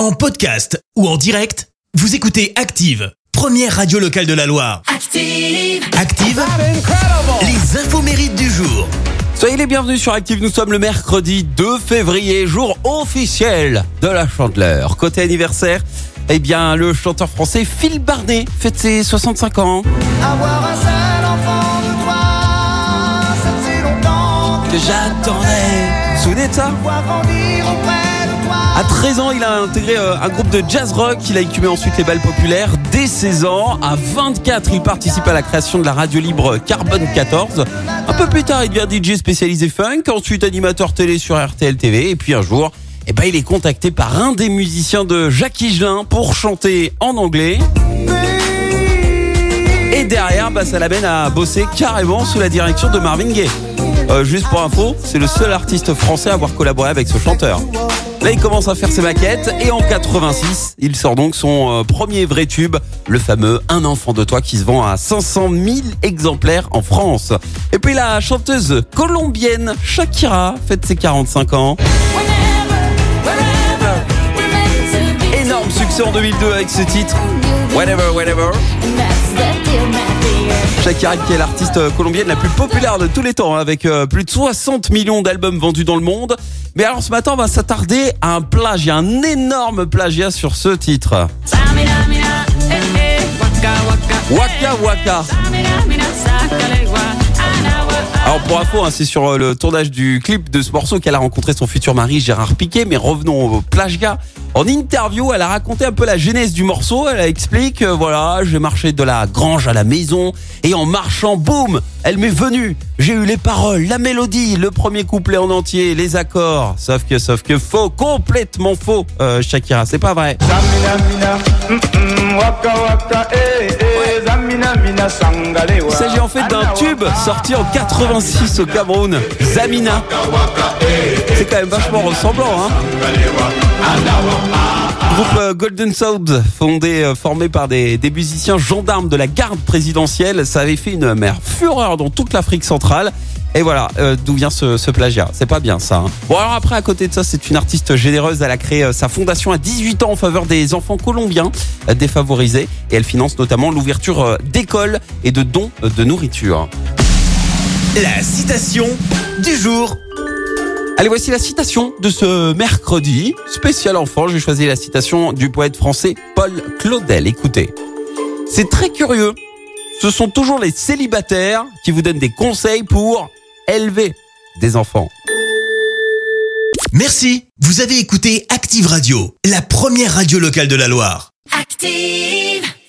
En podcast ou en direct, vous écoutez Active, première radio locale de la Loire. Active. Active, les infos mérites du jour. Soyez les bienvenus sur Active, nous sommes le mercredi 2 février, jour officiel de la chandeleur. Côté anniversaire, eh bien le chanteur français Phil Barnet fête ses 65 ans. Avoir un seul enfant de toi, si longtemps Que j'attendais. Vous vous souvenez de ça? 13 ans, il a intégré euh, un groupe de jazz rock. Il a écumé ensuite les balles populaires. Dès 16 ans, à 24, il participe à la création de la radio libre Carbone 14. Un peu plus tard, il devient DJ spécialisé funk, ensuite animateur télé sur RTL TV. Et puis un jour, eh ben, il est contacté par un des musiciens de Jacques Higelin pour chanter en anglais. Et derrière, bah, ça l'amène à bosser carrément sous la direction de Marvin Gaye. Euh, juste pour info, c'est le seul artiste français à avoir collaboré avec ce chanteur. Là, il commence à faire ses maquettes et en 86, il sort donc son euh, premier vrai tube, le fameux Un enfant de toi qui se vend à 500 000 exemplaires en France. Et puis la chanteuse colombienne Shakira fête ses 45 ans. Énorme succès en 2002 avec ce titre. Whatever, whatever. Qui est l'artiste euh, colombienne la plus populaire de tous les temps hein, avec euh, plus de 60 millions d'albums vendus dans le monde. Mais alors ce matin on va s'attarder à un plagiat, un énorme plagiat sur ce titre. Waka Waka. Alors pour info, hein, c'est sur euh, le tournage du clip de ce morceau qu'elle a rencontré son futur mari Gérard Piquet. Mais revenons au plagiat. En interview, elle a raconté un peu la genèse du morceau. Elle explique, euh, voilà, j'ai marché de la grange à la maison et en marchant, boum, elle m'est venue. J'ai eu les paroles, la mélodie, le premier couplet en entier, les accords. Sauf que, sauf que faux, complètement faux, euh, Shakira, c'est pas vrai. Zamina mina, waka waka, eh eh, zamina mina sangalewa. Il s'agit en fait d'un tube sorti en 86 au Cameroun, Zamina. C'est quand même vachement ressemblant, hein. Groupe euh, Golden Sound, fondé, euh, formé par des, musiciens gendarmes de la garde présidentielle, ça avait fait une mère fureur dans toute l'Afrique centrale. Et voilà euh, d'où vient ce, plagiat. C'est pas bien ça. hein. Bon alors après à côté de ça, c'est une artiste généreuse. Elle a créé euh, sa fondation à 18 ans en faveur des enfants colombiens euh, défavorisés et elle finance notamment l'ouverture euh, d'écoles et de dons euh, de nourriture. La citation du jour. Allez, voici la citation de ce mercredi spécial enfant. J'ai choisi la citation du poète français Paul Claudel. Écoutez, c'est très curieux. Ce sont toujours les célibataires qui vous donnent des conseils pour élever des enfants. Merci, vous avez écouté Active Radio, la première radio locale de la Loire. Active.